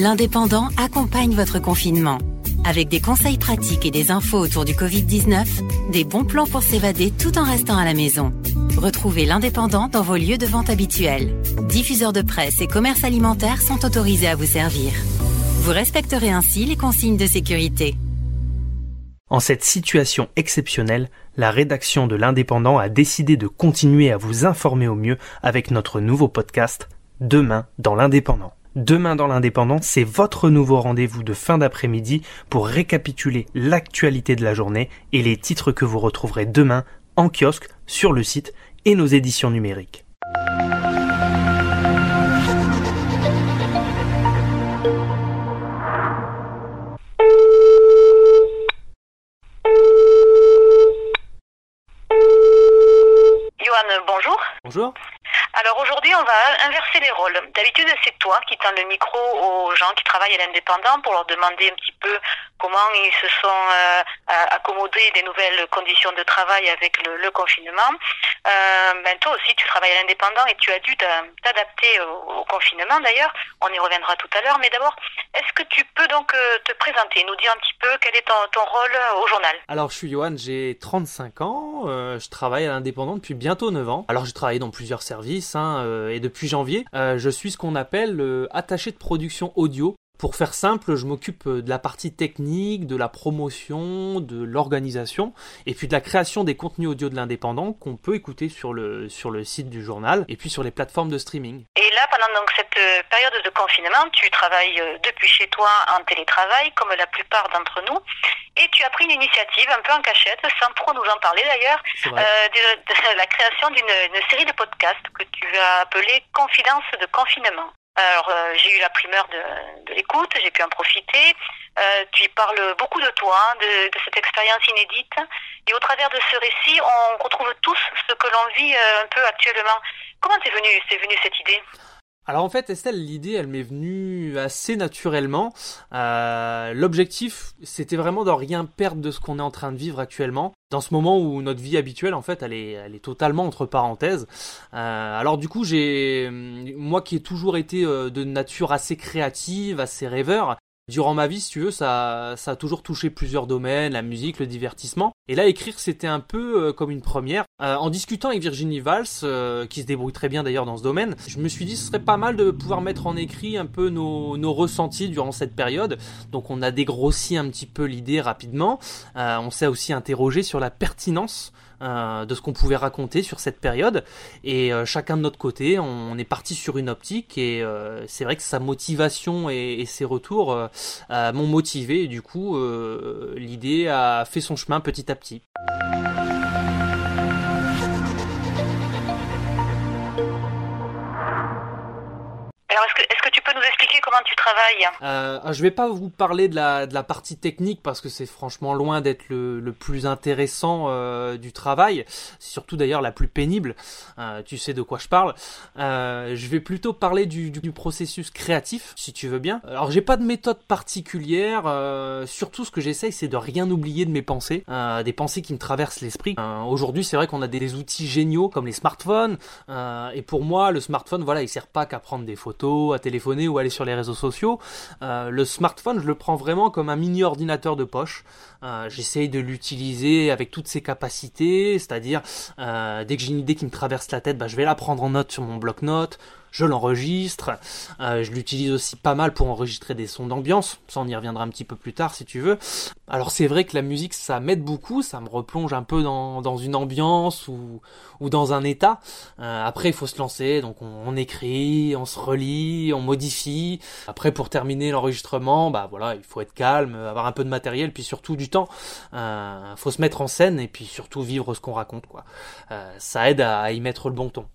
L'Indépendant accompagne votre confinement. Avec des conseils pratiques et des infos autour du Covid-19, des bons plans pour s'évader tout en restant à la maison. Retrouvez l'Indépendant dans vos lieux de vente habituels. Diffuseurs de presse et commerces alimentaires sont autorisés à vous servir. Vous respecterez ainsi les consignes de sécurité. En cette situation exceptionnelle, la rédaction de l'Indépendant a décidé de continuer à vous informer au mieux avec notre nouveau podcast Demain dans l'Indépendant. Demain dans l'Indépendant, c'est votre nouveau rendez-vous de fin d'après-midi pour récapituler l'actualité de la journée et les titres que vous retrouverez demain en kiosque, sur le site et nos éditions numériques. Johan, bonjour. Bonjour. Alors aujourd'hui, on va inverser les rôles. D'habitude, c'est toi qui tends le micro aux gens qui travaillent à l'indépendant pour leur demander un petit peu comment ils se sont euh, accommodés des nouvelles conditions de travail avec le, confinement. Euh, ben toi aussi, tu travailles à l'indépendant et tu as dû t'adapter au, confinement d'ailleurs. On y reviendra tout à l'heure. Mais d'abord, est-ce que tu peux donc euh, te présenter, nous dire un petit peu quel est ton, ton rôle au journal? Alors, je suis Johan, j'ai 35 ans. je travaille à l'indépendant depuis bientôt 9 ans. Alors, j'ai travaillé dans plusieurs services Hein, et depuis janvier, euh, je suis ce qu'on appelle euh, attaché de production audio pour faire simple, je m'occupe euh, de la partie technique, de la promotion, de l'organisation, et puis de la création des contenus audio de l'indépendant qu'on peut écouter sur le, sur le site du journal, et puis sur les plateformes de streaming. Et là, pendant donc cette euh, période de confinement, tu travailles euh, depuis chez toi en télétravail, comme la plupart d'entre nous, et tu as pris une initiative un peu en cachette, sans trop nous en parler d'ailleurs, de, la création d'une série de podcasts que tu as appelé Confidence de confinement. Alors, euh, j'ai eu la primeur de, l'écoute, j'ai pu en profiter. Euh, tu parles beaucoup de toi, hein, de, cette expérience inédite. Et au travers de ce récit, on retrouve tous ce que l'on vit euh, un peu actuellement. Comment t'es venu, venu cette idée? Alors en fait Estelle, l'idée elle m'est venue assez naturellement. Euh, L'objectif c'était vraiment de rien perdre de ce qu'on est en train de vivre actuellement. Dans ce moment où notre vie habituelle en fait elle est, totalement entre parenthèses. Euh, alors du coup j'ai, moi qui ai toujours été euh, de nature assez créative, assez rêveur, Durant ma vie, si tu veux, ça, a toujours touché plusieurs domaines, la musique, le divertissement. Et là, écrire, c'était un peu euh, comme une première. Euh, en discutant avec Virginie Valls, euh, qui se débrouille très bien d'ailleurs dans ce domaine, je me suis dit ce serait pas mal de pouvoir mettre en écrit un peu nos ressentis durant cette période. Donc on a dégrossi un petit peu l'idée rapidement. on s'est aussi interrogé sur la pertinence euh, de ce qu'on pouvait raconter sur cette période. Et euh, chacun de notre côté, on, est parti sur une optique et euh, c'est vrai que sa motivation et, ses retours m'ont motivé. Et du coup, l'idée a fait son chemin petit à petit. Expliquer comment tu travailles euh, Je vais pas vous parler de la, partie technique parce que c'est franchement loin d'être le, plus intéressant euh, du travail, surtout d'ailleurs la plus pénible. Euh, tu sais de quoi je parle. Euh, je vais plutôt parler du, processus créatif, si tu veux bien. Alors, j'ai pas de méthode particulière. Surtout, ce que j'essaye, c'est de rien oublier de mes pensées, des pensées qui me traversent l'esprit. Aujourd'hui, c'est vrai qu'on a des, des, outils géniaux comme les smartphones. et pour moi, le smartphone, voilà, il sert pas qu'à prendre des photos à téléphoner ou aller sur les réseaux sociaux. Euh, le smartphone, je le prends vraiment comme un mini ordinateur de poche. Euh, j'essaye de l'utiliser avec toutes ses capacités, c'est-à-dire euh, dès que j'ai une idée qui me traverse la tête, bah, je vais la prendre en note sur mon bloc-notes je l'enregistre. Euh, je l'utilise aussi pas mal pour enregistrer des sons d'ambiance. Ça, on y reviendra un petit peu plus tard si tu veux. Alors c'est vrai que la musique, ça m'aide beaucoup, ça me replonge un peu dans, une ambiance ou, ou dans un état. Euh, après, il faut se lancer, donc on, écrit, on se relit, on modifie. Après, pour terminer l'enregistrement, bah voilà, il faut être calme, avoir un peu de matériel, puis surtout du temps. Euh, faut se mettre en scène et puis surtout vivre ce qu'on raconte, quoi. Euh, ça aide à y mettre le bon ton.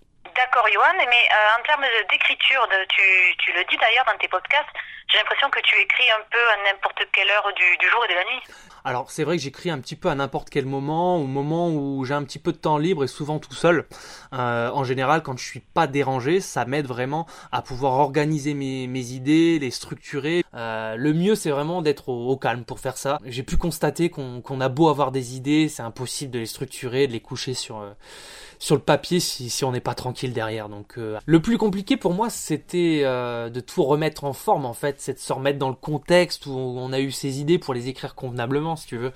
Mais euh, en termes d'écriture, tu, tu le dis d'ailleurs dans tes podcasts, j'ai l'impression que tu écris un peu à n'importe quelle heure du, jour et de la nuit. Alors c'est vrai que j'écris un petit peu à n'importe quel moment, au moment où j'ai un petit peu de temps libre et souvent tout seul. Euh, en général, quand je suis pas dérangé, ça m'aide vraiment à pouvoir organiser mes, idées, les structurer. le mieux, c'est vraiment d'être au, calme pour faire ça. J'ai pu constater qu'on a beau avoir des idées, c'est impossible de les structurer, de les coucher sur sur le papier si, si on n'est pas tranquille derrière. Donc euh, le plus compliqué pour moi c'était euh, de tout remettre en forme en fait, c'est de se remettre dans le contexte où on a eu ces idées pour les écrire convenablement si tu veux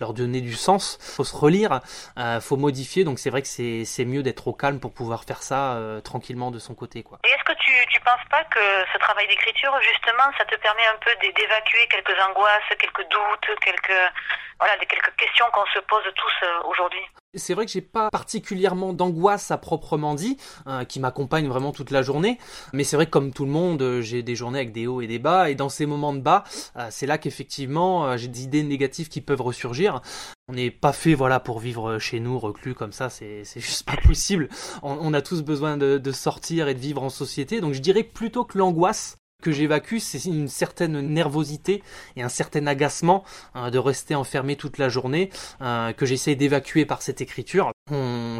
leur donner du sens, faut se relire, euh, faut modifier, donc c'est vrai que c'est, mieux d'être au calme pour pouvoir faire ça euh, tranquillement de son côté. Et est-ce que tu, tu penses pas que ce travail d'écriture, justement, ça te permet un peu d'évacuer quelques angoisses, quelques doutes, quelques, voilà, quelques questions qu'on se pose tous aujourd'hui? C'est vrai que j'ai pas particulièrement d'angoisse à proprement dit, hein, qui m'accompagne vraiment toute la journée. Mais c'est vrai que comme tout le monde, euh, j'ai des journées avec des hauts et des bas. Et dans ces moments de bas, euh, c'est là qu'effectivement euh, j'ai des idées négatives qui peuvent ressurgir. On n'est pas fait voilà pour vivre chez nous reclus comme ça, c'est juste pas possible. On, a tous besoin de, de sortir et de vivre en société. Donc je dirais plutôt que l'angoisse que j'évacue, c'est une certaine nervosité et un certain agacement hein, de rester enfermé toute la journée euh, que j'essaie d'évacuer par cette écriture.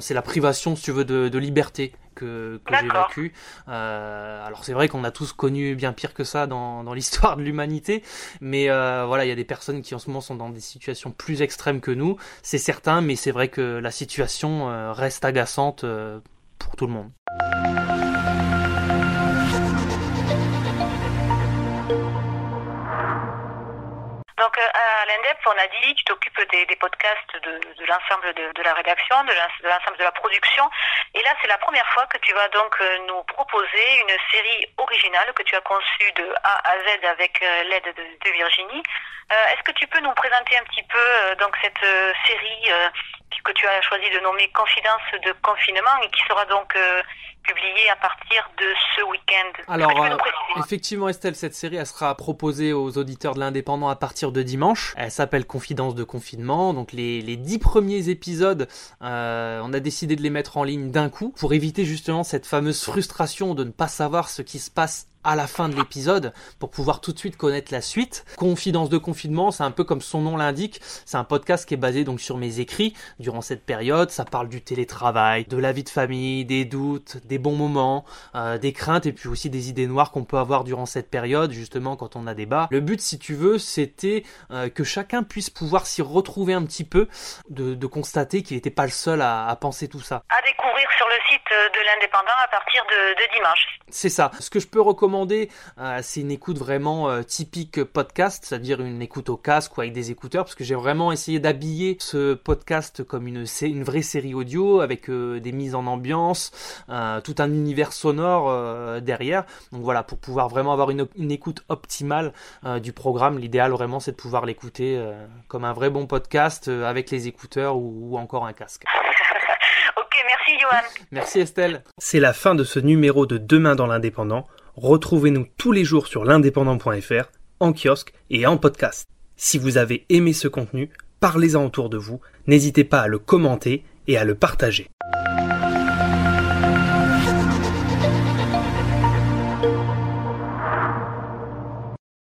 C'est la privation, si tu veux, de, liberté que, j'évacue. Euh, alors c'est vrai qu'on a tous connu bien pire que ça dans, l'histoire de l'humanité, mais euh, voilà, il y a des personnes qui en ce moment sont dans des situations plus extrêmes que nous, c'est certain, mais c'est vrai que la situation reste agaçante pour tout le monde. Donc euh, à l'INDEP, on a dit, tu t'occupes des, podcasts de, l'ensemble de, la rédaction, de l'ensemble de la production. Et là, c'est la première fois que tu vas donc euh, nous proposer une série originale que tu as conçue de A à Z avec euh, l'aide de, Virginie. Est-ce que tu peux nous présenter un petit peu donc cette série que tu as choisi de nommer Confidence de confinement et qui sera donc publié à partir de ce week-end. Alors, euh, effectivement, Estelle, cette série, elle sera proposée aux auditeurs de l'Indépendant à partir de dimanche. Elle s'appelle Confidence de confinement. Donc, les, les dix premiers épisodes, euh, on a décidé de les mettre en ligne d'un coup pour éviter justement cette fameuse frustration de ne pas savoir ce qui se passe à la fin de l'épisode pour pouvoir tout de suite connaître la suite. Confidence de confinement, c'est un peu comme son nom l'indique, c'est un podcast qui est basé donc sur mes écrits durant cette période. Ça parle du télétravail, de la vie de famille, des doutes, des bons moments, euh, des craintes et puis aussi des idées noires qu'on peut avoir durant cette période, justement quand on a débat. Le but, si tu veux, c'était euh, que chacun puisse pouvoir s'y retrouver un petit peu, de, de constater qu'il n'était pas le seul à, à, penser tout ça. À découvrir sur le site de l'Indépendant à partir de, de dimanche. C'est ça. Ce que je peux recommander euh, c'est une écoute vraiment euh, typique podcast, c'est-à-dire une écoute au casque ou avec des écouteurs, parce que j'ai vraiment essayé d'habiller ce podcast comme une, une vraie série audio avec euh, des mises en ambiance, tout un univers sonore derrière. Donc voilà, pour pouvoir vraiment avoir une, écoute optimale du programme, l'idéal vraiment c'est de pouvoir l'écouter comme un vrai bon podcast avec les écouteurs ou, encore un casque. ok, merci Johan. Merci Estelle. C'est la fin de ce numéro de Demain dans l'Indépendant. Retrouvez-nous tous les jours sur l'indépendant.fr, en kiosque et en podcast. Si vous avez aimé ce contenu, parlez-en autour de vous, n'hésitez pas à le commenter et à le partager.